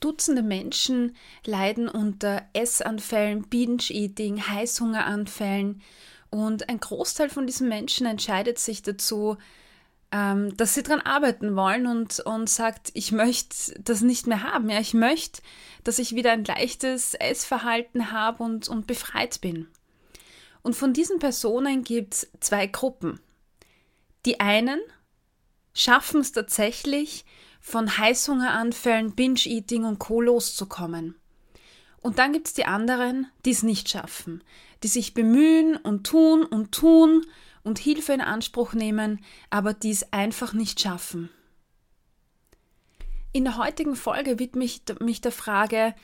Dutzende Menschen leiden unter Essanfällen, Binge-Eating, Heißhungeranfällen und ein Großteil von diesen Menschen entscheidet sich dazu, ähm, dass sie daran arbeiten wollen und, und sagt, ich möchte das nicht mehr haben. Ja, ich möchte, dass ich wieder ein leichtes Essverhalten habe und, und befreit bin. Und von diesen Personen gibt es zwei Gruppen. Die einen schaffen es tatsächlich, von Heißhungeranfällen, Binge-Eating und Co. loszukommen. Und dann gibt es die anderen, die es nicht schaffen, die sich bemühen und tun und tun und Hilfe in Anspruch nehmen, aber die es einfach nicht schaffen. In der heutigen Folge widme ich mich der Frage,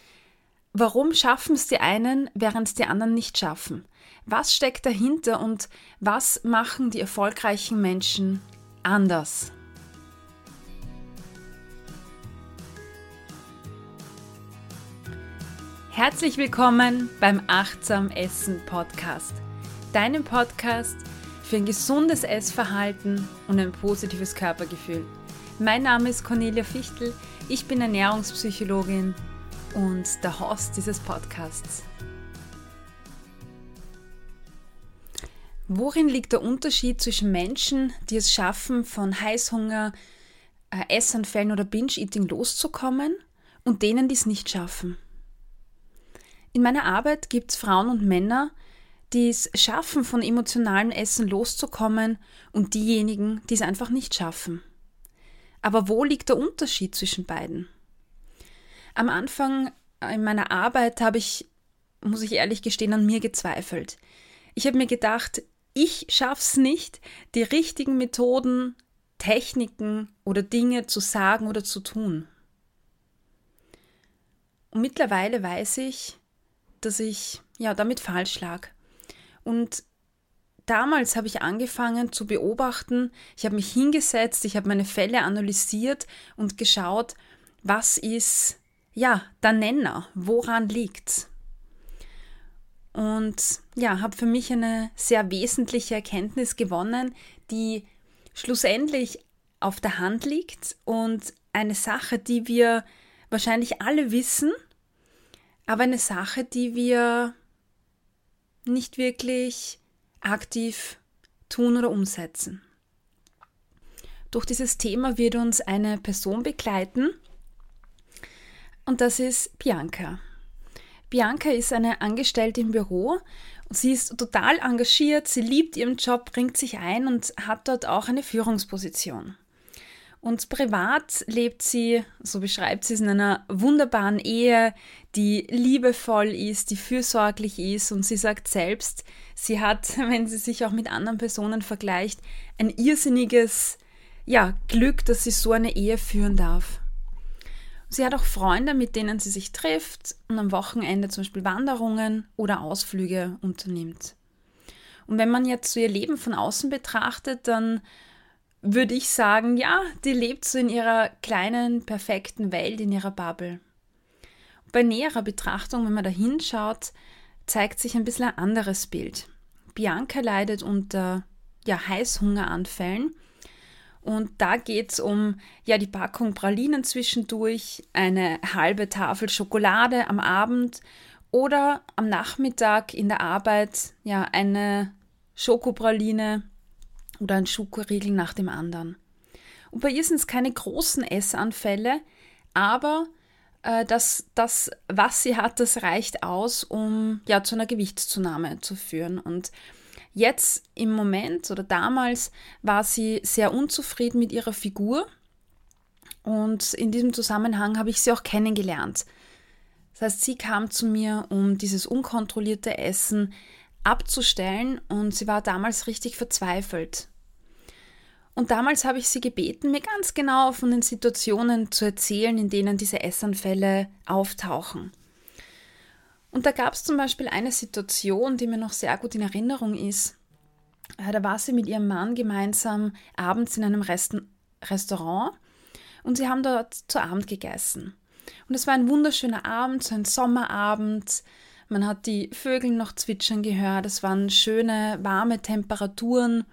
warum schaffen es die einen, während es die anderen nicht schaffen? Was steckt dahinter und was machen die erfolgreichen Menschen anders? Herzlich willkommen beim Achtsam Essen Podcast, deinem Podcast für ein gesundes Essverhalten und ein positives Körpergefühl. Mein Name ist Cornelia Fichtel, ich bin Ernährungspsychologin und der Host dieses Podcasts. Worin liegt der Unterschied zwischen Menschen, die es schaffen, von Heißhunger, äh, Essanfällen oder Binge-Eating loszukommen und denen, die es nicht schaffen? In meiner Arbeit gibt es Frauen und Männer, die es schaffen, von emotionalem Essen loszukommen und diejenigen, die es einfach nicht schaffen. Aber wo liegt der Unterschied zwischen beiden? Am Anfang in meiner Arbeit habe ich, muss ich ehrlich gestehen, an mir gezweifelt. Ich habe mir gedacht, ich schaff's nicht, die richtigen Methoden, Techniken oder Dinge zu sagen oder zu tun. Und mittlerweile weiß ich, dass ich ja damit falsch lag. Und damals habe ich angefangen zu beobachten, ich habe mich hingesetzt, ich habe meine Fälle analysiert und geschaut, was ist ja der Nenner, woran liegt's? Und ja, habe für mich eine sehr wesentliche Erkenntnis gewonnen, die schlussendlich auf der Hand liegt und eine Sache, die wir wahrscheinlich alle wissen, aber eine Sache, die wir nicht wirklich aktiv tun oder umsetzen. Durch dieses Thema wird uns eine Person begleiten und das ist Bianca. Bianca ist eine Angestellte im Büro und sie ist total engagiert, sie liebt ihren Job, bringt sich ein und hat dort auch eine Führungsposition. Und privat lebt sie, so beschreibt sie es, in einer wunderbaren Ehe, die liebevoll ist, die fürsorglich ist. Und sie sagt selbst, sie hat, wenn sie sich auch mit anderen Personen vergleicht, ein irrsinniges ja, Glück, dass sie so eine Ehe führen darf. Sie hat auch Freunde, mit denen sie sich trifft und am Wochenende zum Beispiel Wanderungen oder Ausflüge unternimmt. Und wenn man jetzt so ihr Leben von außen betrachtet, dann würde ich sagen, ja, die lebt so in ihrer kleinen, perfekten Welt, in ihrer Bubble. Bei näherer Betrachtung, wenn man da hinschaut, zeigt sich ein bisschen ein anderes Bild. Bianca leidet unter ja, Heißhungeranfällen. Und da geht es um ja, die Packung Pralinen zwischendurch, eine halbe Tafel Schokolade am Abend oder am Nachmittag in der Arbeit ja, eine Schokopraline oder ein Schokoriegel nach dem anderen. Und bei ihr sind es keine großen Essanfälle, aber äh, das, das, was sie hat, das reicht aus, um ja zu einer Gewichtszunahme zu führen. Und jetzt im Moment oder damals war sie sehr unzufrieden mit ihrer Figur. Und in diesem Zusammenhang habe ich sie auch kennengelernt. Das heißt, sie kam zu mir, um dieses unkontrollierte Essen abzustellen und sie war damals richtig verzweifelt. Und damals habe ich sie gebeten, mir ganz genau von den Situationen zu erzählen, in denen diese Essanfälle auftauchen. Und da gab es zum Beispiel eine Situation, die mir noch sehr gut in Erinnerung ist. Äh, da war sie mit ihrem Mann gemeinsam abends in einem Rest Restaurant und sie haben dort zu Abend gegessen. Und es war ein wunderschöner Abend, so ein Sommerabend. Man hat die Vögel noch zwitschern gehört. Es waren schöne, warme Temperaturen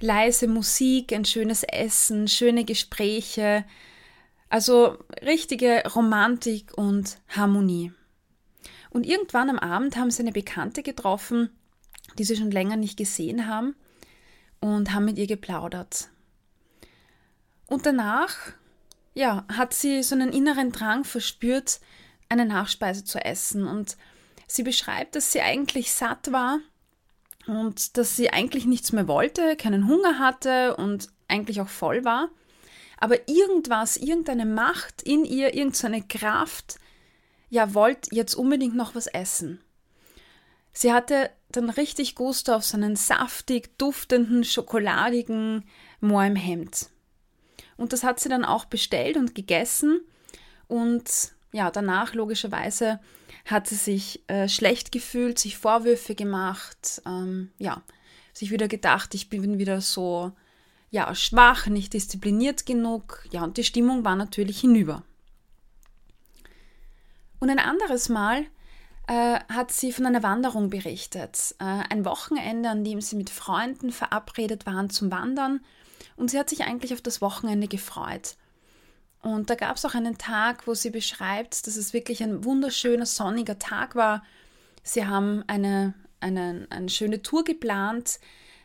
leise Musik, ein schönes Essen, schöne Gespräche. Also richtige Romantik und Harmonie. Und irgendwann am Abend haben sie eine Bekannte getroffen, die sie schon länger nicht gesehen haben und haben mit ihr geplaudert. Und danach, ja, hat sie so einen inneren Drang verspürt, eine Nachspeise zu essen. Und sie beschreibt, dass sie eigentlich satt war und dass sie eigentlich nichts mehr wollte, keinen Hunger hatte und eigentlich auch voll war. Aber irgendwas, irgendeine Macht in ihr, irgendeine Kraft, ja, wollte jetzt unbedingt noch was essen. Sie hatte dann richtig Gusto auf so einen saftig, duftenden, schokoladigen Moor im Hemd. Und das hat sie dann auch bestellt und gegessen. Und ja, danach logischerweise hat sie sich äh, schlecht gefühlt, sich Vorwürfe gemacht, ähm, ja, sich wieder gedacht, ich bin wieder so, ja, schwach, nicht diszipliniert genug. Ja, und die Stimmung war natürlich hinüber. Und ein anderes Mal äh, hat sie von einer Wanderung berichtet. Äh, ein Wochenende, an dem sie mit Freunden verabredet waren zum Wandern. Und sie hat sich eigentlich auf das Wochenende gefreut. Und da gab es auch einen Tag, wo sie beschreibt, dass es wirklich ein wunderschöner, sonniger Tag war. Sie haben eine, eine, eine schöne Tour geplant.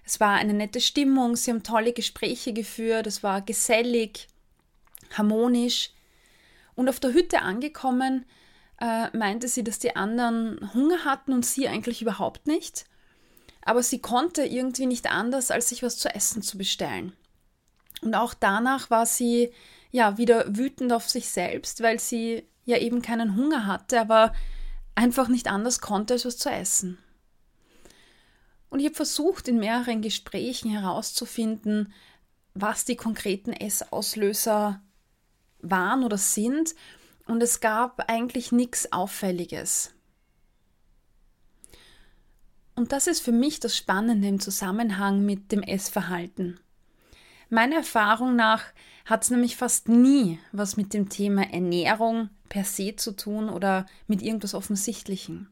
Es war eine nette Stimmung. Sie haben tolle Gespräche geführt. Es war gesellig, harmonisch. Und auf der Hütte angekommen, äh, meinte sie, dass die anderen Hunger hatten und sie eigentlich überhaupt nicht. Aber sie konnte irgendwie nicht anders, als sich was zu essen zu bestellen. Und auch danach war sie ja wieder wütend auf sich selbst, weil sie ja eben keinen Hunger hatte, aber einfach nicht anders konnte, als was zu essen. Und ich habe versucht, in mehreren Gesprächen herauszufinden, was die konkreten Essauslöser waren oder sind und es gab eigentlich nichts Auffälliges. Und das ist für mich das Spannende im Zusammenhang mit dem Essverhalten. Meiner Erfahrung nach hat es nämlich fast nie was mit dem Thema Ernährung per se zu tun oder mit irgendwas Offensichtlichem.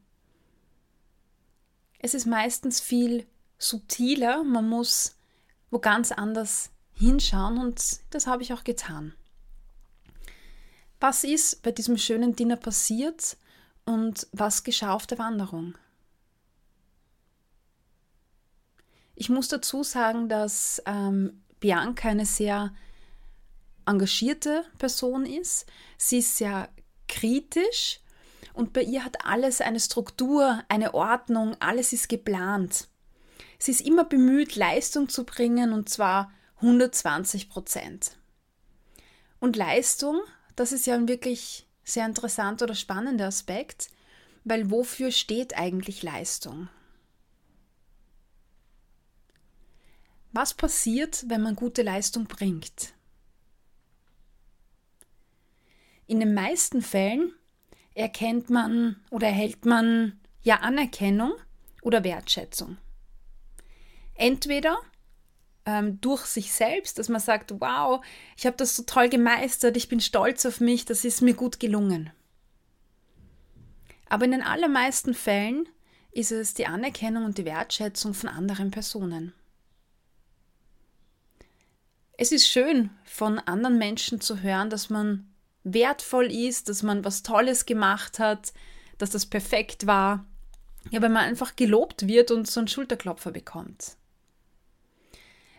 Es ist meistens viel subtiler, man muss wo ganz anders hinschauen und das habe ich auch getan was ist bei diesem schönen Dinner passiert und was geschah auf der Wanderung. Ich muss dazu sagen, dass ähm, Bianca eine sehr engagierte Person ist. Sie ist sehr kritisch und bei ihr hat alles eine Struktur, eine Ordnung, alles ist geplant. Sie ist immer bemüht, Leistung zu bringen und zwar 120 Prozent. Und Leistung das ist ja ein wirklich sehr interessanter oder spannender Aspekt, weil wofür steht eigentlich Leistung? Was passiert, wenn man gute Leistung bringt? In den meisten Fällen erkennt man oder erhält man ja Anerkennung oder Wertschätzung. Entweder ähm, durch sich selbst, dass man sagt, wow, ich habe das so toll gemeistert, ich bin stolz auf mich, das ist mir gut gelungen. Aber in den allermeisten Fällen ist es die Anerkennung und die Wertschätzung von anderen Personen. Es ist schön, von anderen Menschen zu hören, dass man wertvoll ist, dass man was Tolles gemacht hat, dass das perfekt war. Ja, wenn man einfach gelobt wird und so einen Schulterklopfer bekommt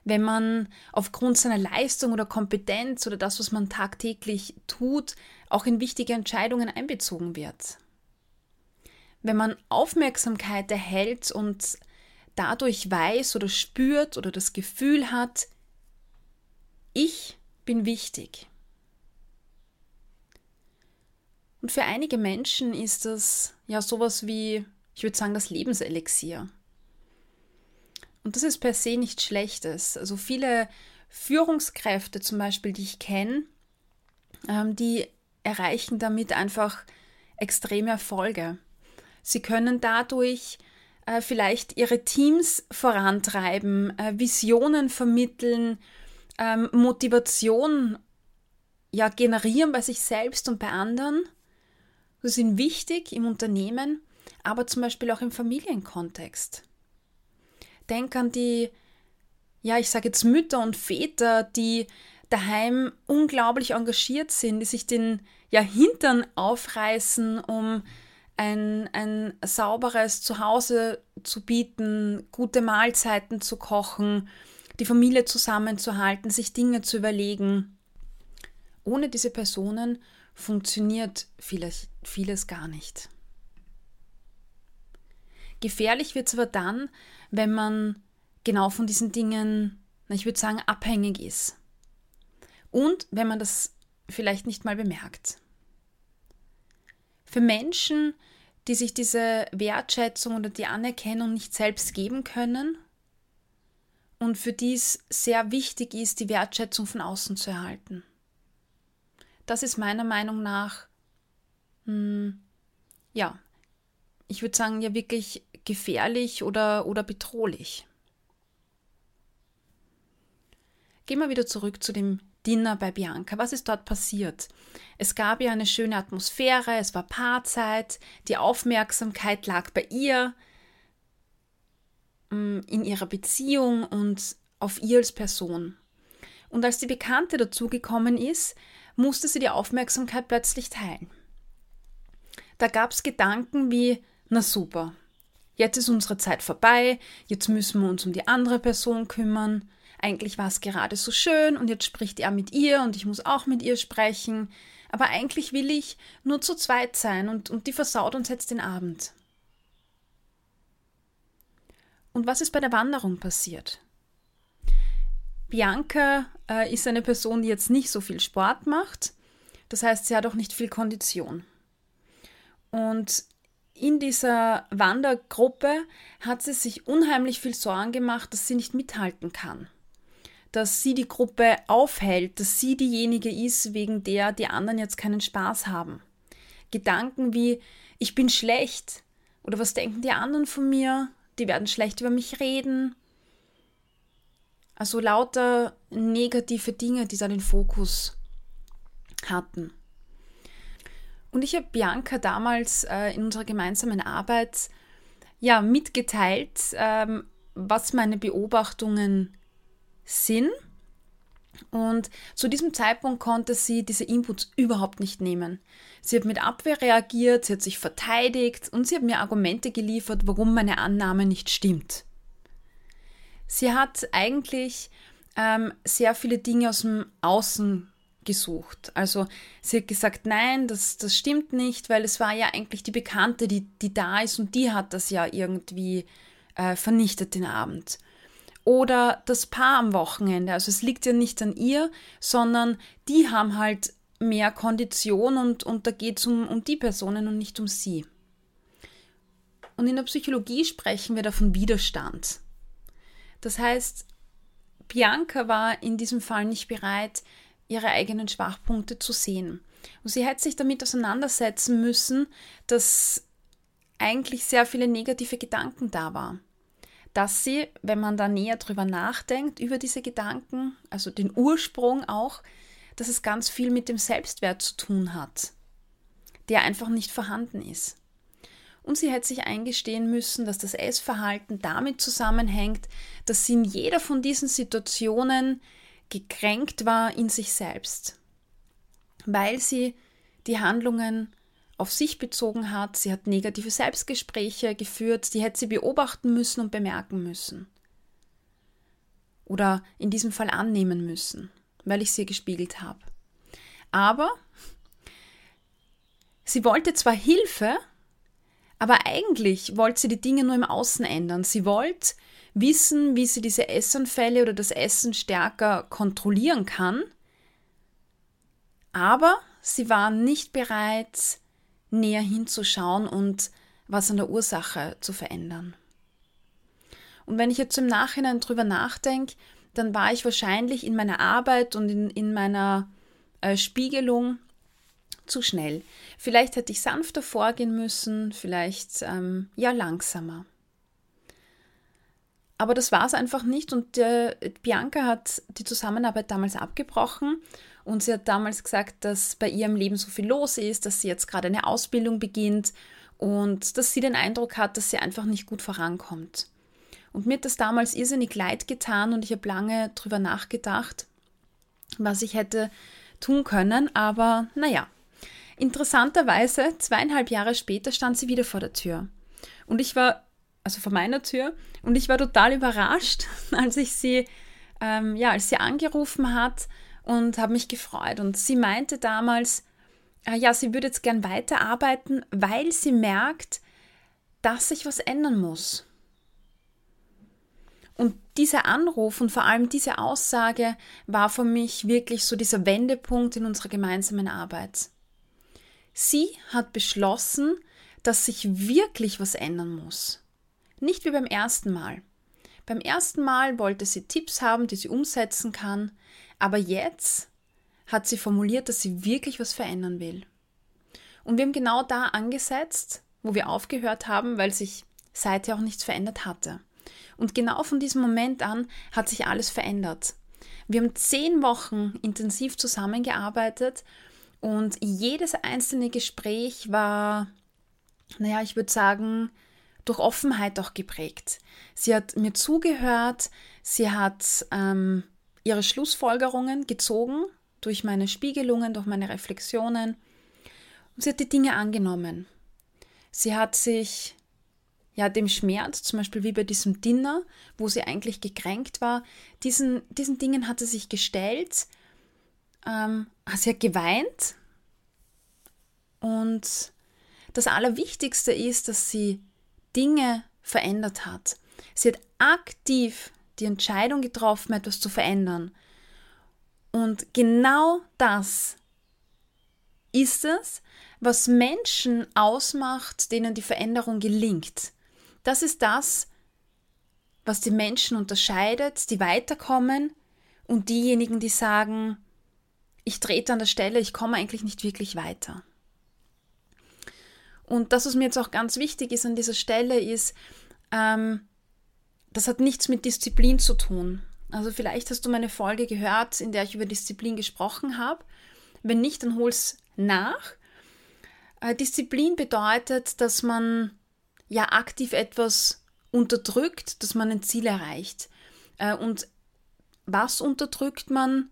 wenn man aufgrund seiner Leistung oder Kompetenz oder das, was man tagtäglich tut, auch in wichtige Entscheidungen einbezogen wird. Wenn man Aufmerksamkeit erhält und dadurch weiß oder spürt oder das Gefühl hat, ich bin wichtig. Und für einige Menschen ist das ja sowas wie, ich würde sagen, das Lebenselixier. Und das ist per se nichts Schlechtes. Also viele Führungskräfte zum Beispiel, die ich kenne, ähm, die erreichen damit einfach extreme Erfolge. Sie können dadurch äh, vielleicht ihre Teams vorantreiben, äh, Visionen vermitteln, ähm, Motivation ja, generieren bei sich selbst und bei anderen. Sie sind wichtig im Unternehmen, aber zum Beispiel auch im Familienkontext denke an die, ja, ich sage jetzt Mütter und Väter, die daheim unglaublich engagiert sind, die sich den ja, Hintern aufreißen, um ein, ein sauberes Zuhause zu bieten, gute Mahlzeiten zu kochen, die Familie zusammenzuhalten, sich Dinge zu überlegen. Ohne diese Personen funktioniert vieles, vieles gar nicht. Gefährlich wird es aber dann, wenn man genau von diesen Dingen, ich würde sagen, abhängig ist. Und wenn man das vielleicht nicht mal bemerkt. Für Menschen, die sich diese Wertschätzung oder die Anerkennung nicht selbst geben können und für die es sehr wichtig ist, die Wertschätzung von außen zu erhalten. Das ist meiner Meinung nach, hm, ja, ich würde sagen, ja wirklich gefährlich oder, oder bedrohlich. Gehen wir wieder zurück zu dem Dinner bei Bianca. Was ist dort passiert? Es gab ja eine schöne Atmosphäre, es war Paarzeit, die Aufmerksamkeit lag bei ihr, mm, in ihrer Beziehung und auf ihr als Person. Und als die Bekannte dazugekommen ist, musste sie die Aufmerksamkeit plötzlich teilen. Da gab es Gedanken wie, na super, jetzt ist unsere Zeit vorbei, jetzt müssen wir uns um die andere Person kümmern, eigentlich war es gerade so schön und jetzt spricht er mit ihr und ich muss auch mit ihr sprechen, aber eigentlich will ich nur zu zweit sein und, und die versaut uns jetzt den Abend. Und was ist bei der Wanderung passiert? Bianca äh, ist eine Person, die jetzt nicht so viel Sport macht. Das heißt, sie hat auch nicht viel Kondition. Und in dieser Wandergruppe hat sie sich unheimlich viel Sorgen gemacht, dass sie nicht mithalten kann. Dass sie die Gruppe aufhält, dass sie diejenige ist, wegen der die anderen jetzt keinen Spaß haben. Gedanken wie, ich bin schlecht oder was denken die anderen von mir, die werden schlecht über mich reden. Also lauter negative Dinge, die da den Fokus hatten. Und ich habe Bianca damals äh, in unserer gemeinsamen Arbeit ja mitgeteilt, ähm, was meine Beobachtungen sind. Und zu diesem Zeitpunkt konnte sie diese Inputs überhaupt nicht nehmen. Sie hat mit Abwehr reagiert, sie hat sich verteidigt und sie hat mir Argumente geliefert, warum meine Annahme nicht stimmt. Sie hat eigentlich ähm, sehr viele Dinge aus dem Außen gesucht. Also sie hat gesagt, nein, das, das stimmt nicht, weil es war ja eigentlich die Bekannte, die, die da ist und die hat das ja irgendwie äh, vernichtet den Abend. Oder das Paar am Wochenende. Also es liegt ja nicht an ihr, sondern die haben halt mehr Kondition und, und da geht es um, um die Personen und nicht um sie. Und in der Psychologie sprechen wir da von Widerstand. Das heißt, Bianca war in diesem Fall nicht bereit, ihre eigenen Schwachpunkte zu sehen. Und sie hätte sich damit auseinandersetzen müssen, dass eigentlich sehr viele negative Gedanken da waren. Dass sie, wenn man da näher drüber nachdenkt, über diese Gedanken, also den Ursprung auch, dass es ganz viel mit dem Selbstwert zu tun hat, der einfach nicht vorhanden ist. Und sie hätte sich eingestehen müssen, dass das Essverhalten damit zusammenhängt, dass sie in jeder von diesen Situationen gekränkt war in sich selbst, weil sie die Handlungen auf sich bezogen hat, sie hat negative Selbstgespräche geführt, die hätte sie beobachten müssen und bemerken müssen. Oder in diesem Fall annehmen müssen, weil ich sie gespiegelt habe. Aber sie wollte zwar Hilfe, aber eigentlich wollte sie die Dinge nur im Außen ändern. Sie wollte wissen, wie sie diese Essanfälle oder das Essen stärker kontrollieren kann. Aber sie war nicht bereit, näher hinzuschauen und was an der Ursache zu verändern. Und wenn ich jetzt im Nachhinein drüber nachdenke, dann war ich wahrscheinlich in meiner Arbeit und in, in meiner äh, Spiegelung zu schnell. Vielleicht hätte ich sanfter vorgehen müssen, vielleicht ähm, ja langsamer. Aber das war es einfach nicht und äh, Bianca hat die Zusammenarbeit damals abgebrochen und sie hat damals gesagt, dass bei ihr im Leben so viel los ist, dass sie jetzt gerade eine Ausbildung beginnt und dass sie den Eindruck hat, dass sie einfach nicht gut vorankommt. Und mir hat das damals irrsinnig leid getan und ich habe lange drüber nachgedacht, was ich hätte tun können. Aber naja, interessanterweise, zweieinhalb Jahre später stand sie wieder vor der Tür. Und ich war, also vor meiner Tür, und ich war total überrascht, als ich sie, ähm, ja, als sie angerufen hat und habe mich gefreut. Und sie meinte damals, äh, ja, sie würde jetzt gern weiterarbeiten, weil sie merkt, dass sich was ändern muss. Und dieser Anruf und vor allem diese Aussage war für mich wirklich so dieser Wendepunkt in unserer gemeinsamen Arbeit. Sie hat beschlossen, dass sich wirklich was ändern muss. Nicht wie beim ersten Mal. Beim ersten Mal wollte sie Tipps haben, die sie umsetzen kann, aber jetzt hat sie formuliert, dass sie wirklich was verändern will. Und wir haben genau da angesetzt, wo wir aufgehört haben, weil sich seither auch nichts verändert hatte. Und genau von diesem Moment an hat sich alles verändert. Wir haben zehn Wochen intensiv zusammengearbeitet und jedes einzelne Gespräch war, naja, ich würde sagen, durch Offenheit auch geprägt. Sie hat mir zugehört, sie hat ähm, ihre Schlussfolgerungen gezogen durch meine Spiegelungen, durch meine Reflexionen und sie hat die Dinge angenommen. Sie hat sich ja dem Schmerz, zum Beispiel wie bei diesem Dinner, wo sie eigentlich gekränkt war, diesen, diesen Dingen hat sie sich gestellt, ähm, sie hat geweint und das Allerwichtigste ist, dass sie Dinge verändert hat. Sie hat aktiv die Entscheidung getroffen, etwas zu verändern. Und genau das ist es, was Menschen ausmacht, denen die Veränderung gelingt. Das ist das, was die Menschen unterscheidet, die weiterkommen und diejenigen, die sagen, ich trete an der Stelle, ich komme eigentlich nicht wirklich weiter. Und das, was mir jetzt auch ganz wichtig ist an dieser Stelle, ist, ähm, das hat nichts mit Disziplin zu tun. Also vielleicht hast du meine Folge gehört, in der ich über Disziplin gesprochen habe. Wenn nicht, dann hol's nach. Äh, Disziplin bedeutet, dass man ja aktiv etwas unterdrückt, dass man ein Ziel erreicht. Äh, und was unterdrückt man?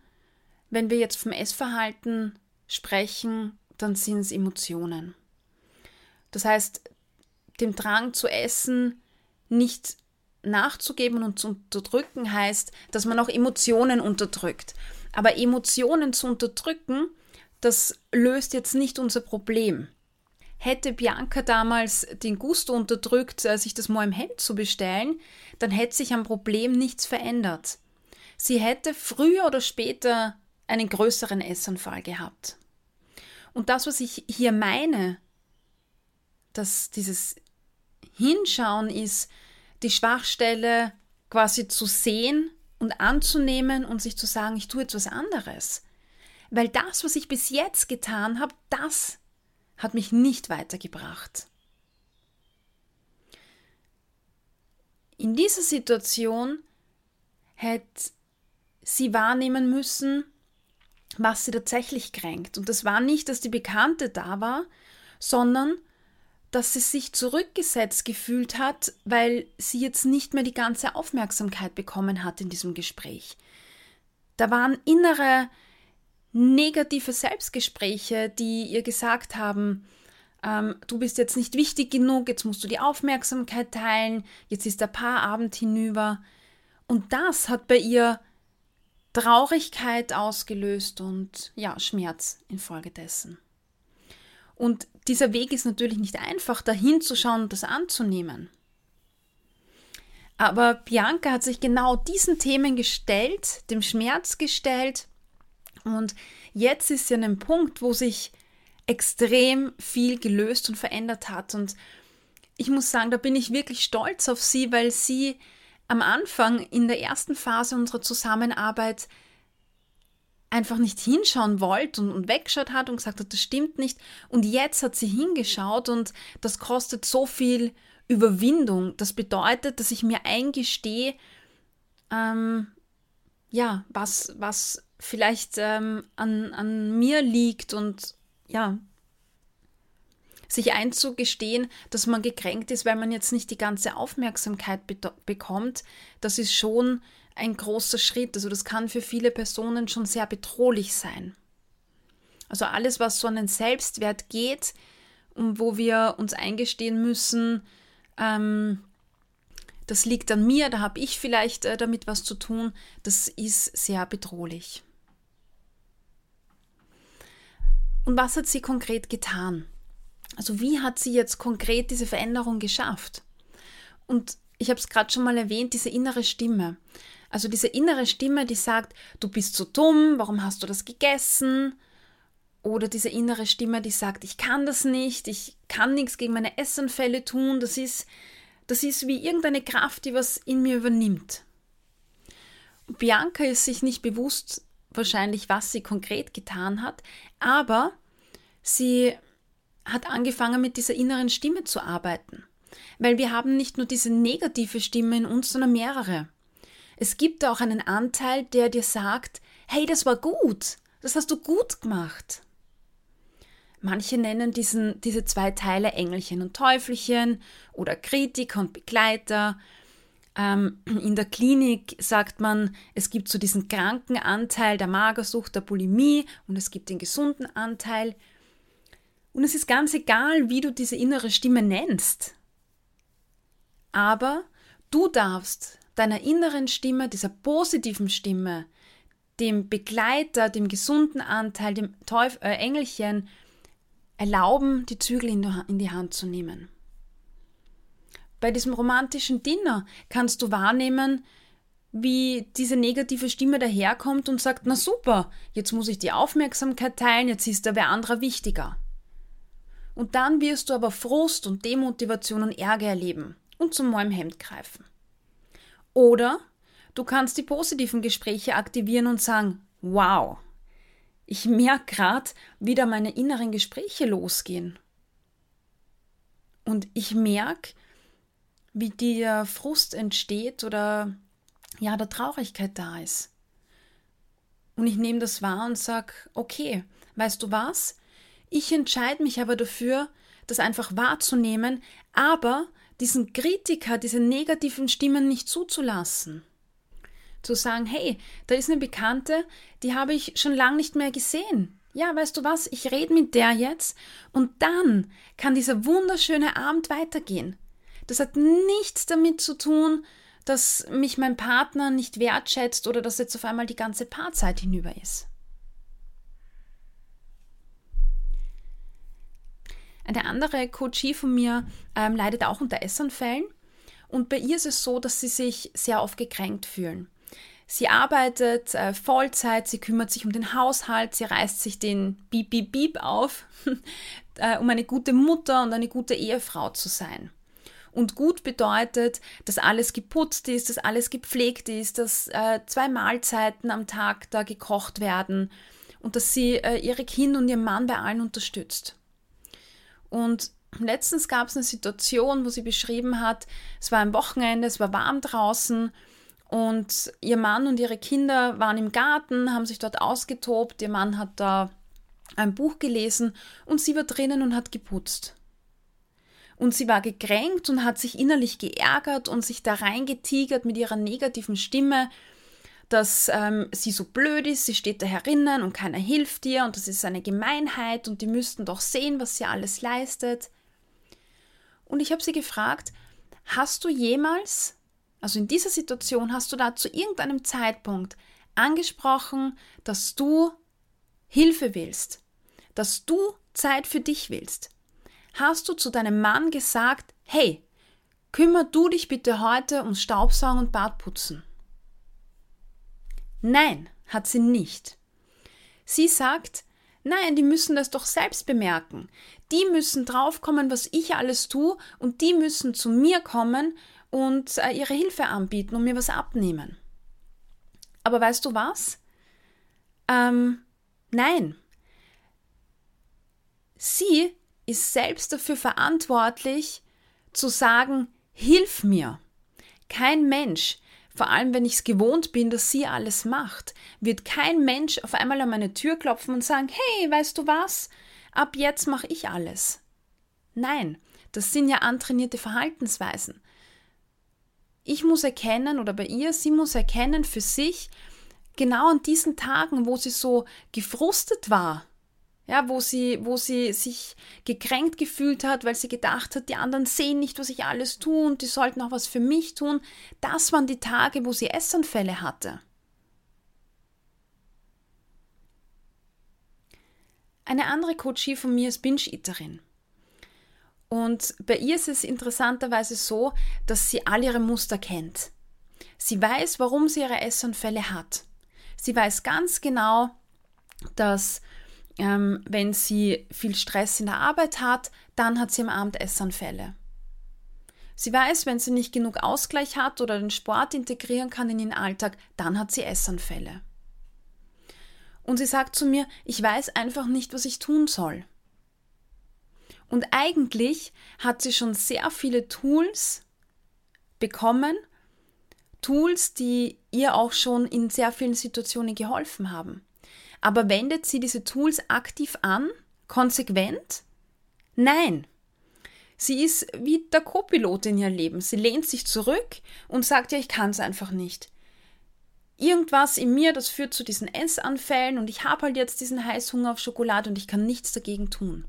Wenn wir jetzt vom Essverhalten sprechen, dann sind es Emotionen. Das heißt, dem Drang zu essen nicht nachzugeben und zu unterdrücken heißt, dass man auch Emotionen unterdrückt. Aber Emotionen zu unterdrücken, das löst jetzt nicht unser Problem. Hätte Bianca damals den Gusto unterdrückt, äh, sich das Moem Hemd zu bestellen, dann hätte sich am Problem nichts verändert. Sie hätte früher oder später einen größeren Essanfall gehabt. Und das, was ich hier meine, dass dieses Hinschauen ist, die Schwachstelle quasi zu sehen und anzunehmen und sich zu sagen, ich tue etwas anderes. Weil das, was ich bis jetzt getan habe, das hat mich nicht weitergebracht. In dieser Situation hätte sie wahrnehmen müssen, was sie tatsächlich kränkt. Und das war nicht, dass die Bekannte da war, sondern dass sie sich zurückgesetzt gefühlt hat, weil sie jetzt nicht mehr die ganze Aufmerksamkeit bekommen hat in diesem Gespräch. Da waren innere negative Selbstgespräche, die ihr gesagt haben, ähm, du bist jetzt nicht wichtig genug, jetzt musst du die Aufmerksamkeit teilen, jetzt ist der Paarabend hinüber. Und das hat bei ihr Traurigkeit ausgelöst und ja, Schmerz infolgedessen. Und dieser Weg ist natürlich nicht einfach, dahin zu schauen und das anzunehmen. Aber Bianca hat sich genau diesen Themen gestellt, dem Schmerz gestellt und jetzt ist sie an einem Punkt, wo sich extrem viel gelöst und verändert hat. Und ich muss sagen, da bin ich wirklich stolz auf sie, weil sie am Anfang in der ersten Phase unserer Zusammenarbeit einfach nicht hinschauen wollte und, und weggeschaut hat und gesagt hat, das stimmt nicht. Und jetzt hat sie hingeschaut und das kostet so viel Überwindung. Das bedeutet, dass ich mir eingestehe, ähm, ja, was, was vielleicht ähm, an, an mir liegt und ja, sich einzugestehen, dass man gekränkt ist, weil man jetzt nicht die ganze Aufmerksamkeit bekommt, das ist schon ein großer Schritt. Also das kann für viele Personen schon sehr bedrohlich sein. Also alles, was so an den Selbstwert geht und wo wir uns eingestehen müssen, ähm, das liegt an mir, da habe ich vielleicht äh, damit was zu tun, das ist sehr bedrohlich. Und was hat sie konkret getan? Also wie hat sie jetzt konkret diese Veränderung geschafft? Und ich habe es gerade schon mal erwähnt, diese innere Stimme. Also diese innere Stimme, die sagt, du bist so dumm, warum hast du das gegessen? Oder diese innere Stimme, die sagt, ich kann das nicht, ich kann nichts gegen meine Essanfälle tun. Das ist, das ist wie irgendeine Kraft, die was in mir übernimmt. Bianca ist sich nicht bewusst wahrscheinlich, was sie konkret getan hat, aber sie hat angefangen, mit dieser inneren Stimme zu arbeiten. Weil wir haben nicht nur diese negative Stimme in uns, sondern mehrere. Es gibt auch einen Anteil, der dir sagt, hey, das war gut, das hast du gut gemacht. Manche nennen diesen, diese zwei Teile Engelchen und Teufelchen oder Kritiker und Begleiter. Ähm, in der Klinik sagt man, es gibt so diesen kranken Anteil der Magersucht, der Bulimie und es gibt den gesunden Anteil. Und es ist ganz egal, wie du diese innere Stimme nennst. Aber du darfst deiner inneren Stimme, dieser positiven Stimme, dem Begleiter, dem gesunden Anteil, dem Teuf äh, Engelchen, erlauben, die Zügel in die Hand zu nehmen. Bei diesem romantischen Dinner kannst du wahrnehmen, wie diese negative Stimme daherkommt und sagt, na super, jetzt muss ich die Aufmerksamkeit teilen, jetzt ist da wer anderer wichtiger. Und dann wirst du aber Frust und Demotivation und Ärger erleben und zum neuen Hemd greifen. Oder du kannst die positiven Gespräche aktivieren und sagen, wow, ich merke gerade, wie da meine inneren Gespräche losgehen. Und ich merke, wie der Frust entsteht oder ja, der Traurigkeit da ist. Und ich nehme das wahr und sage, okay, weißt du was? Ich entscheide mich aber dafür, das einfach wahrzunehmen, aber diesen Kritiker, diese negativen Stimmen nicht zuzulassen zu sagen, hey, da ist eine Bekannte, die habe ich schon lange nicht mehr gesehen. Ja, weißt du was, ich rede mit der jetzt und dann kann dieser wunderschöne Abend weitergehen. Das hat nichts damit zu tun, dass mich mein Partner nicht wertschätzt oder dass jetzt auf einmal die ganze Paarzeit hinüber ist. Eine andere Coachie von mir ähm, leidet auch unter Essanfällen und bei ihr ist es so, dass sie sich sehr oft gekränkt fühlen. Sie arbeitet äh, Vollzeit, sie kümmert sich um den Haushalt, sie reißt sich den Beep, Beep, Beep auf, äh, um eine gute Mutter und eine gute Ehefrau zu sein. Und gut bedeutet, dass alles geputzt ist, dass alles gepflegt ist, dass äh, zwei Mahlzeiten am Tag da gekocht werden und dass sie äh, ihre Kinder und ihren Mann bei allen unterstützt. Und letztens gab es eine Situation, wo sie beschrieben hat, es war ein Wochenende, es war warm draußen und ihr Mann und ihre Kinder waren im Garten, haben sich dort ausgetobt. Ihr Mann hat da ein Buch gelesen und sie war drinnen und hat geputzt. Und sie war gekränkt und hat sich innerlich geärgert und sich da reingetigert mit ihrer negativen Stimme, dass ähm, sie so blöd ist, sie steht da herinnen und keiner hilft ihr und das ist eine Gemeinheit und die müssten doch sehen, was sie alles leistet. Und ich habe sie gefragt, hast du jemals also in dieser Situation hast du da zu irgendeinem Zeitpunkt angesprochen, dass du Hilfe willst, dass du Zeit für dich willst. Hast du zu deinem Mann gesagt, hey, kümmer du dich bitte heute ums Staubsaugen und Badputzen? Nein, hat sie nicht. Sie sagt, nein, die müssen das doch selbst bemerken. Die müssen draufkommen, was ich alles tue und die müssen zu mir kommen und äh, ihre Hilfe anbieten und mir was abnehmen. Aber weißt du was? Ähm, nein. Sie ist selbst dafür verantwortlich, zu sagen, hilf mir. Kein Mensch, vor allem wenn ich es gewohnt bin, dass sie alles macht, wird kein Mensch auf einmal an meine Tür klopfen und sagen, hey, weißt du was? Ab jetzt mache ich alles. Nein, das sind ja antrainierte Verhaltensweisen ich muss erkennen oder bei ihr, sie muss erkennen für sich, genau an diesen Tagen, wo sie so gefrustet war, ja, wo sie, wo sie sich gekränkt gefühlt hat, weil sie gedacht hat, die anderen sehen nicht, was ich alles tue und die sollten auch was für mich tun. Das waren die Tage, wo sie Essanfälle hatte. Eine andere Coachie von mir ist Binge-Eaterin. Und bei ihr ist es interessanterweise so, dass sie all ihre Muster kennt. Sie weiß, warum sie ihre Essanfälle hat. Sie weiß ganz genau, dass ähm, wenn sie viel Stress in der Arbeit hat, dann hat sie am Abend Essanfälle. Sie weiß, wenn sie nicht genug Ausgleich hat oder den Sport integrieren kann in ihren Alltag, dann hat sie Essanfälle. Und sie sagt zu mir, ich weiß einfach nicht, was ich tun soll. Und eigentlich hat sie schon sehr viele Tools bekommen, Tools, die ihr auch schon in sehr vielen Situationen geholfen haben. Aber wendet sie diese Tools aktiv an, konsequent? Nein. Sie ist wie der Co-Pilot in ihr Leben. Sie lehnt sich zurück und sagt ja, ich kann es einfach nicht. Irgendwas in mir, das führt zu diesen Essanfällen und ich habe halt jetzt diesen Heißhunger auf Schokolade und ich kann nichts dagegen tun.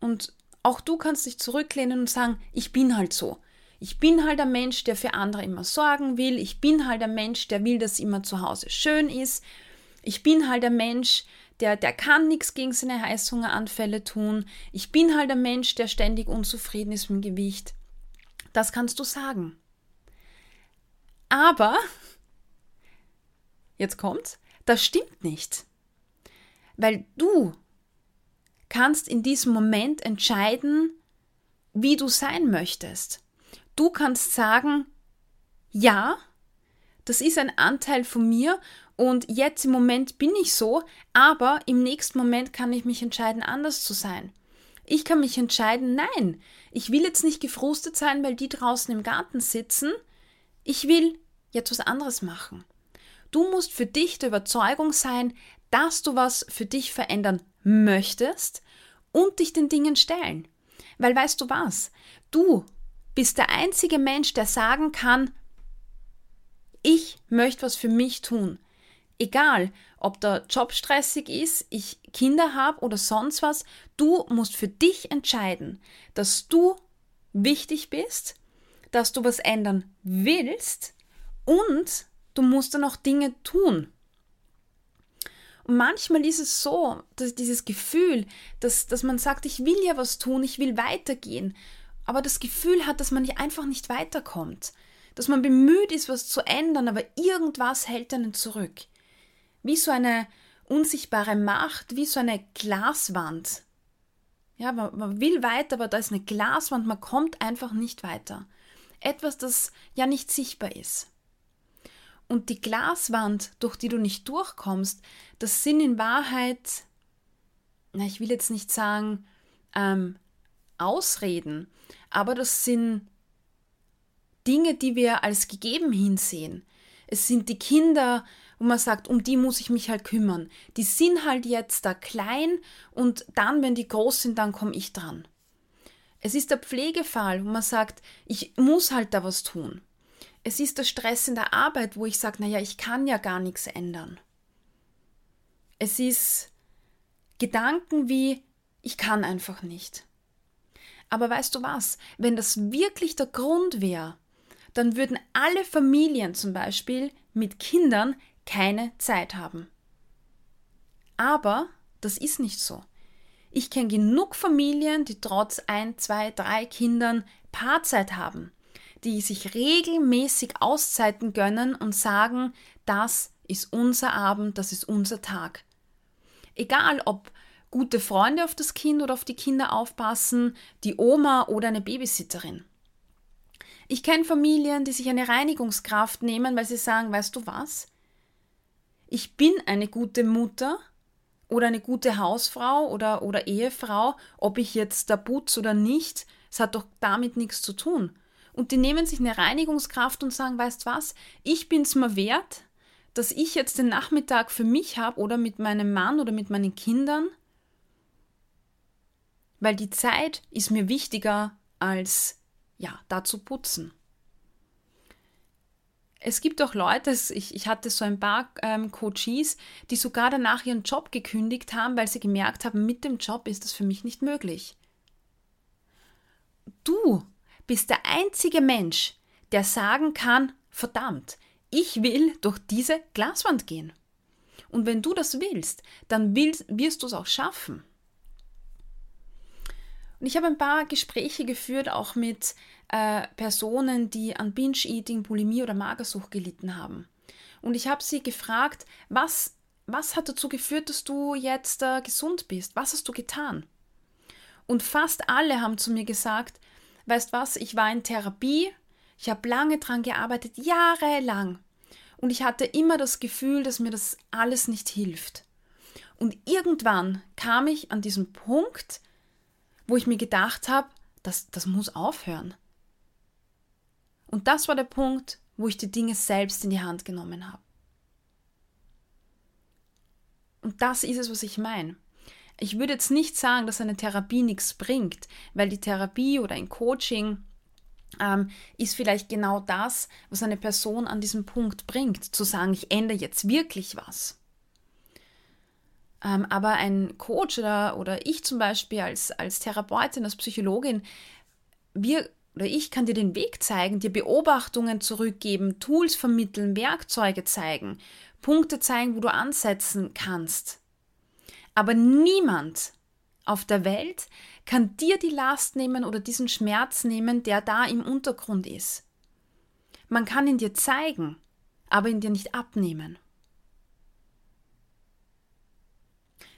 Und auch du kannst dich zurücklehnen und sagen, ich bin halt so. Ich bin halt ein Mensch, der für andere immer sorgen will. Ich bin halt ein Mensch, der will, dass immer zu Hause schön ist. Ich bin halt ein Mensch, der, der kann nichts gegen seine Heißhungeranfälle tun. Ich bin halt ein Mensch, der ständig unzufrieden ist mit dem Gewicht. Das kannst du sagen. Aber, jetzt kommt's, das stimmt nicht. Weil du kannst in diesem Moment entscheiden, wie du sein möchtest. Du kannst sagen, ja, das ist ein Anteil von mir und jetzt im Moment bin ich so, aber im nächsten Moment kann ich mich entscheiden, anders zu sein. Ich kann mich entscheiden, nein, ich will jetzt nicht gefrustet sein, weil die draußen im Garten sitzen. Ich will jetzt was anderes machen. Du musst für dich der Überzeugung sein, dass du was für dich verändern möchtest und dich den Dingen stellen. Weil weißt du was? Du bist der einzige Mensch, der sagen kann, ich möchte was für mich tun. Egal, ob der Job stressig ist, ich Kinder habe oder sonst was, du musst für dich entscheiden, dass du wichtig bist, dass du was ändern willst und du musst dann auch Dinge tun. Und manchmal ist es so, dass dieses Gefühl, dass, dass man sagt, ich will ja was tun, ich will weitergehen, aber das Gefühl hat, dass man einfach nicht weiterkommt, dass man bemüht ist, was zu ändern, aber irgendwas hält einen zurück. Wie so eine unsichtbare Macht, wie so eine Glaswand. Ja, man, man will weiter, aber da ist eine Glaswand, man kommt einfach nicht weiter. Etwas, das ja nicht sichtbar ist. Und die Glaswand, durch die du nicht durchkommst, das sind in Wahrheit, na, ich will jetzt nicht sagen, ähm, Ausreden, aber das sind Dinge, die wir als gegeben hinsehen. Es sind die Kinder, wo man sagt, um die muss ich mich halt kümmern. Die sind halt jetzt da klein und dann, wenn die groß sind, dann komme ich dran. Es ist der Pflegefall, wo man sagt, ich muss halt da was tun. Es ist der Stress in der Arbeit, wo ich sage, naja, ich kann ja gar nichts ändern. Es ist Gedanken wie, ich kann einfach nicht. Aber weißt du was, wenn das wirklich der Grund wäre, dann würden alle Familien zum Beispiel mit Kindern keine Zeit haben. Aber das ist nicht so. Ich kenne genug Familien, die trotz ein, zwei, drei Kindern Paarzeit haben die sich regelmäßig Auszeiten gönnen und sagen, das ist unser Abend, das ist unser Tag. Egal ob gute Freunde auf das Kind oder auf die Kinder aufpassen, die Oma oder eine Babysitterin. Ich kenne Familien, die sich eine Reinigungskraft nehmen, weil sie sagen, weißt du was? Ich bin eine gute Mutter oder eine gute Hausfrau oder, oder Ehefrau, ob ich jetzt da putz oder nicht, es hat doch damit nichts zu tun. Und die nehmen sich eine Reinigungskraft und sagen, weißt was, ich bin es mir wert, dass ich jetzt den Nachmittag für mich habe oder mit meinem Mann oder mit meinen Kindern, weil die Zeit ist mir wichtiger als ja, da zu putzen. Es gibt auch Leute, ich, ich hatte so ein paar ähm, Coaches, die sogar danach ihren Job gekündigt haben, weil sie gemerkt haben, mit dem Job ist das für mich nicht möglich. Du bist der einzige Mensch, der sagen kann, verdammt, ich will durch diese Glaswand gehen. Und wenn du das willst, dann willst, wirst du es auch schaffen. Und ich habe ein paar Gespräche geführt, auch mit äh, Personen, die an Binge-Eating, Bulimie oder Magersucht gelitten haben. Und ich habe sie gefragt, was, was hat dazu geführt, dass du jetzt äh, gesund bist? Was hast du getan? Und fast alle haben zu mir gesagt, weißt was, ich war in Therapie, ich habe lange dran gearbeitet, jahrelang. Und ich hatte immer das Gefühl, dass mir das alles nicht hilft. Und irgendwann kam ich an diesen Punkt, wo ich mir gedacht habe, das, das muss aufhören. Und das war der Punkt, wo ich die Dinge selbst in die Hand genommen habe. Und das ist es, was ich meine. Ich würde jetzt nicht sagen, dass eine Therapie nichts bringt, weil die Therapie oder ein Coaching ähm, ist vielleicht genau das, was eine Person an diesem Punkt bringt, zu sagen, ich ändere jetzt wirklich was. Ähm, aber ein Coach oder, oder ich zum Beispiel als, als Therapeutin, als Psychologin, wir oder ich kann dir den Weg zeigen, dir Beobachtungen zurückgeben, Tools vermitteln, Werkzeuge zeigen, Punkte zeigen, wo du ansetzen kannst. Aber niemand auf der Welt kann dir die Last nehmen oder diesen Schmerz nehmen, der da im Untergrund ist. Man kann ihn dir zeigen, aber ihn dir nicht abnehmen.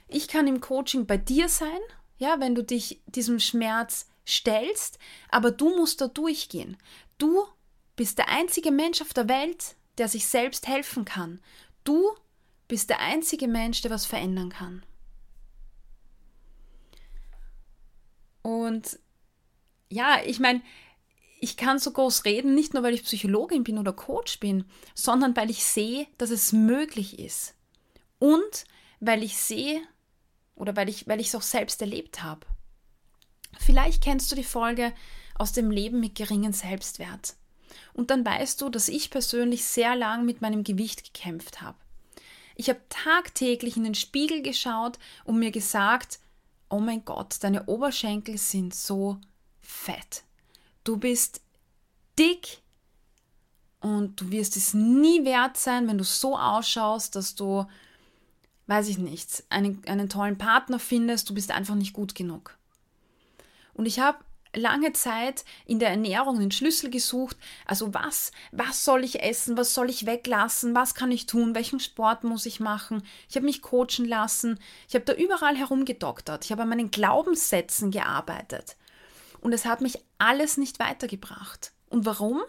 Ich kann im Coaching bei dir sein, ja, wenn du dich diesem Schmerz stellst, aber du musst da durchgehen. Du bist der einzige Mensch auf der Welt, der sich selbst helfen kann. Du bist der einzige Mensch, der was verändern kann. Und ja, ich meine, ich kann so groß reden, nicht nur weil ich Psychologin bin oder Coach bin, sondern weil ich sehe, dass es möglich ist. Und weil ich sehe oder weil ich es auch selbst erlebt habe. Vielleicht kennst du die Folge aus dem Leben mit geringem Selbstwert. Und dann weißt du, dass ich persönlich sehr lang mit meinem Gewicht gekämpft habe. Ich habe tagtäglich in den Spiegel geschaut und mir gesagt, oh mein Gott, deine Oberschenkel sind so fett. Du bist dick und du wirst es nie wert sein, wenn du so ausschaust, dass du, weiß ich nicht, einen, einen tollen Partner findest, du bist einfach nicht gut genug. Und ich habe lange Zeit in der Ernährung den Schlüssel gesucht. Also was, was soll ich essen, was soll ich weglassen, was kann ich tun, welchen Sport muss ich machen. Ich habe mich coachen lassen. Ich habe da überall herumgedoktert. Ich habe an meinen Glaubenssätzen gearbeitet. Und es hat mich alles nicht weitergebracht. Und warum?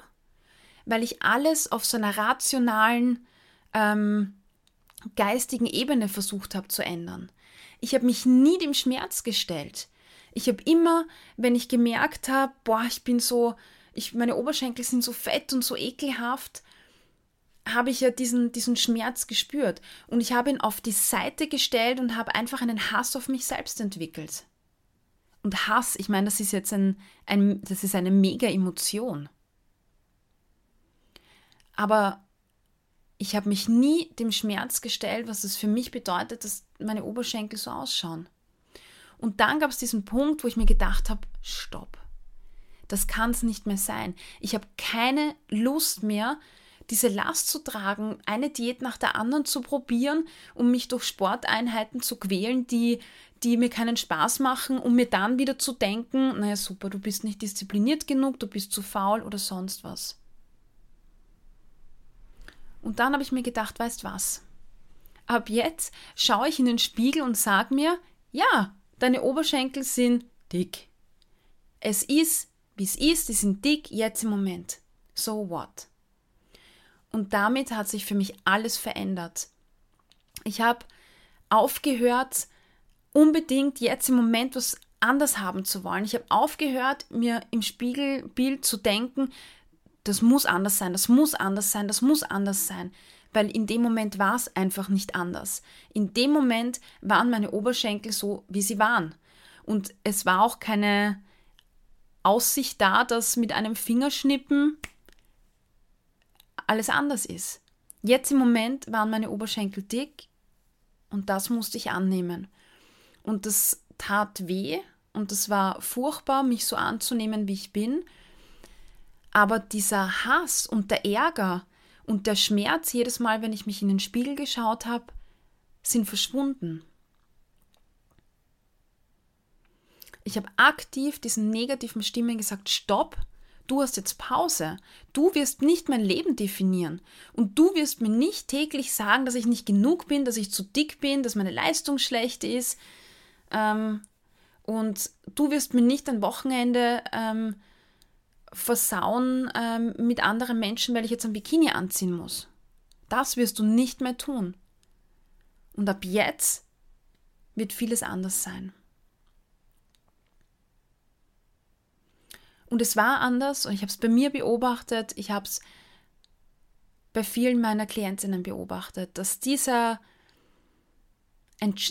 Weil ich alles auf so einer rationalen, ähm, geistigen Ebene versucht habe zu ändern. Ich habe mich nie dem Schmerz gestellt. Ich habe immer, wenn ich gemerkt habe, boah, ich bin so, ich, meine Oberschenkel sind so fett und so ekelhaft, habe ich ja diesen, diesen Schmerz gespürt. Und ich habe ihn auf die Seite gestellt und habe einfach einen Hass auf mich selbst entwickelt. Und Hass, ich meine, das ist jetzt ein, ein das ist eine mega Emotion. Aber ich habe mich nie dem Schmerz gestellt, was es für mich bedeutet, dass meine Oberschenkel so ausschauen. Und dann gab es diesen Punkt, wo ich mir gedacht habe, stopp. Das kann es nicht mehr sein. Ich habe keine Lust mehr, diese Last zu tragen, eine Diät nach der anderen zu probieren, um mich durch Sporteinheiten zu quälen, die, die mir keinen Spaß machen, um mir dann wieder zu denken, naja super, du bist nicht diszipliniert genug, du bist zu faul oder sonst was. Und dann habe ich mir gedacht, weißt was? Ab jetzt schaue ich in den Spiegel und sage mir, ja, Deine Oberschenkel sind dick. Es ist, wie es ist, die sind dick jetzt im Moment. So what? Und damit hat sich für mich alles verändert. Ich habe aufgehört, unbedingt jetzt im Moment was anders haben zu wollen. Ich habe aufgehört, mir im Spiegelbild zu denken, das muss anders sein, das muss anders sein, das muss anders sein weil in dem Moment war es einfach nicht anders. In dem Moment waren meine Oberschenkel so, wie sie waren. Und es war auch keine Aussicht da, dass mit einem Fingerschnippen alles anders ist. Jetzt im Moment waren meine Oberschenkel dick und das musste ich annehmen. Und das tat weh und das war furchtbar, mich so anzunehmen, wie ich bin. Aber dieser Hass und der Ärger und der Schmerz jedes Mal, wenn ich mich in den Spiegel geschaut habe, sind verschwunden. Ich habe aktiv diesen negativen Stimmen gesagt, stopp, du hast jetzt Pause. Du wirst nicht mein Leben definieren. Und du wirst mir nicht täglich sagen, dass ich nicht genug bin, dass ich zu dick bin, dass meine Leistung schlecht ist. Ähm, und du wirst mir nicht ein Wochenende ähm, versauen ähm, mit anderen Menschen, weil ich jetzt ein Bikini anziehen muss. Das wirst du nicht mehr tun. Und ab jetzt wird vieles anders sein. Und es war anders und ich habe es bei mir beobachtet, ich habe es bei vielen meiner Klientinnen beobachtet, dass dieser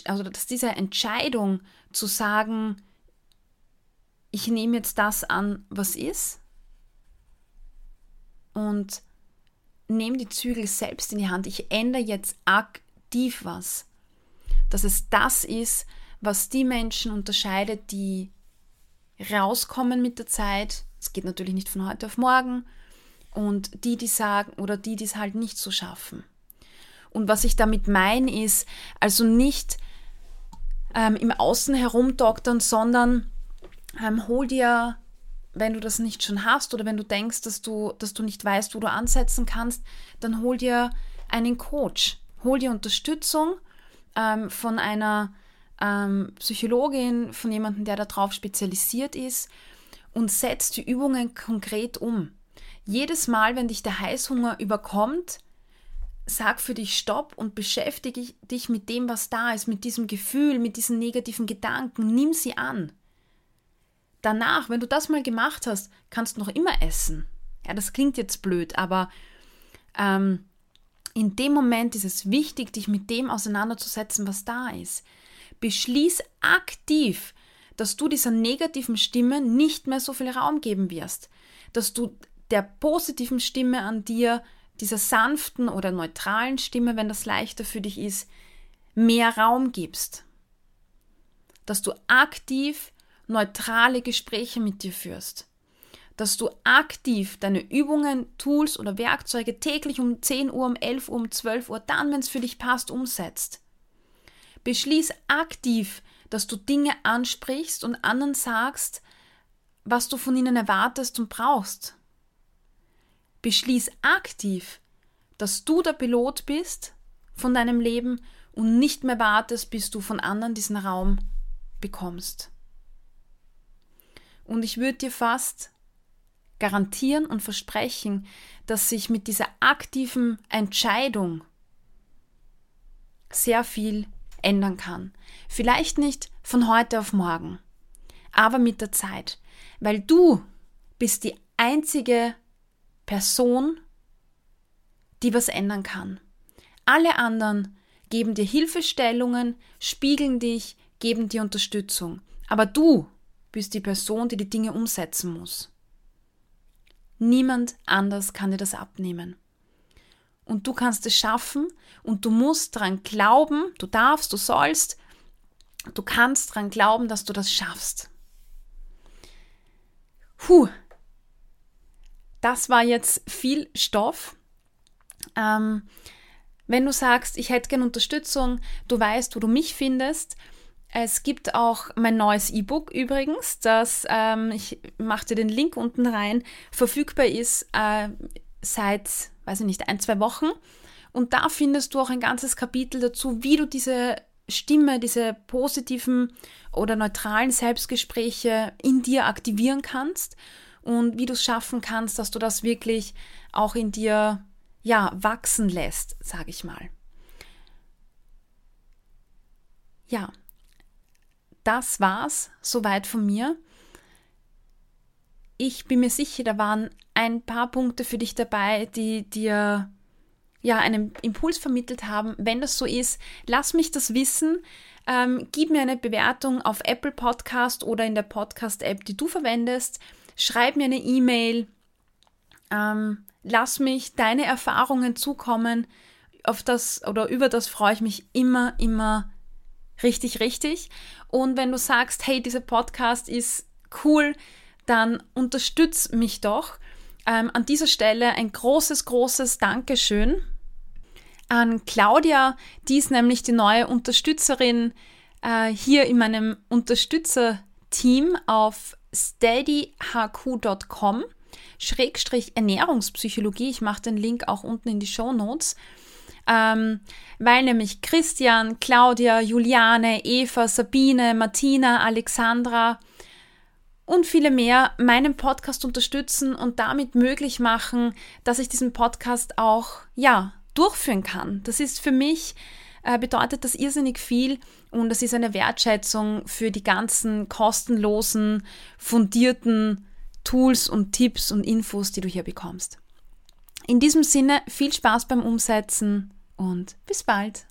also dass diese Entscheidung zu sagen, ich nehme jetzt das an, was ist und nehme die Zügel selbst in die Hand. Ich ändere jetzt aktiv was. Dass es das ist, was die Menschen unterscheidet, die rauskommen mit der Zeit. Es geht natürlich nicht von heute auf morgen. Und die, die sagen, oder die, die es halt nicht so schaffen. Und was ich damit meine, ist also nicht ähm, im Außen herumdoktern, sondern ähm, hol dir, wenn du das nicht schon hast oder wenn du denkst, dass du, dass du nicht weißt, wo du ansetzen kannst, dann hol dir einen Coach. Hol dir Unterstützung ähm, von einer ähm, Psychologin, von jemandem, der darauf spezialisiert ist und setz die Übungen konkret um. Jedes Mal, wenn dich der Heißhunger überkommt, sag für dich Stopp und beschäftige dich mit dem, was da ist, mit diesem Gefühl, mit diesen negativen Gedanken. Nimm sie an. Danach, wenn du das mal gemacht hast, kannst du noch immer essen. Ja, das klingt jetzt blöd, aber ähm, in dem Moment ist es wichtig, dich mit dem auseinanderzusetzen, was da ist. Beschließ aktiv, dass du dieser negativen Stimme nicht mehr so viel Raum geben wirst, dass du der positiven Stimme an dir, dieser sanften oder neutralen Stimme, wenn das leichter für dich ist, mehr Raum gibst, dass du aktiv neutrale Gespräche mit dir führst, dass du aktiv deine Übungen, Tools oder Werkzeuge täglich um 10 Uhr, um 11 Uhr, um 12 Uhr, dann, wenn es für dich passt, umsetzt. Beschließ aktiv, dass du Dinge ansprichst und anderen sagst, was du von ihnen erwartest und brauchst. Beschließ aktiv, dass du der Pilot bist von deinem Leben und nicht mehr wartest, bis du von anderen diesen Raum bekommst. Und ich würde dir fast garantieren und versprechen, dass sich mit dieser aktiven Entscheidung sehr viel ändern kann. Vielleicht nicht von heute auf morgen, aber mit der Zeit, weil du bist die einzige Person, die was ändern kann. Alle anderen geben dir Hilfestellungen, spiegeln dich, geben dir Unterstützung, aber du bist die Person, die die Dinge umsetzen muss. Niemand anders kann dir das abnehmen und du kannst es schaffen und du musst daran glauben, du darfst, du sollst, du kannst daran glauben, dass du das schaffst. Puh, das war jetzt viel Stoff. Ähm, wenn du sagst, ich hätte gerne Unterstützung, du weißt, wo du mich findest. Es gibt auch mein neues E-Book übrigens, das ähm, ich mache dir den Link unten rein, verfügbar ist äh, seit weiß ich nicht, ein, zwei Wochen. Und da findest du auch ein ganzes Kapitel dazu, wie du diese Stimme, diese positiven oder neutralen Selbstgespräche in dir aktivieren kannst und wie du es schaffen kannst, dass du das wirklich auch in dir ja wachsen lässt, sage ich mal. Ja, das war's soweit von mir. Ich bin mir sicher, da waren ein paar Punkte für dich dabei, die dir ja einen Impuls vermittelt haben. Wenn das so ist, lass mich das wissen. Ähm, gib mir eine Bewertung auf Apple Podcast oder in der Podcast-App, die du verwendest. schreib mir eine E-Mail, ähm, lass mich deine Erfahrungen zukommen. Auf das oder über das freue ich mich immer, immer richtig, richtig. Und wenn du sagst, hey, dieser Podcast ist cool, dann unterstütz mich doch. Ähm, an dieser Stelle ein großes, großes Dankeschön an Claudia, die ist nämlich die neue Unterstützerin äh, hier in meinem Unterstützerteam auf steadyhq.com. Schrägstrich Ernährungspsychologie. Ich mache den Link auch unten in die Show Notes. Ähm, weil nämlich Christian, Claudia, Juliane, Eva, Sabine, Martina, Alexandra und viele mehr meinen Podcast unterstützen und damit möglich machen, dass ich diesen Podcast auch, ja, durchführen kann. Das ist für mich, äh, bedeutet das irrsinnig viel und das ist eine Wertschätzung für die ganzen kostenlosen, fundierten Tools und Tipps und Infos, die du hier bekommst. In diesem Sinne viel Spaß beim Umsetzen und bis bald.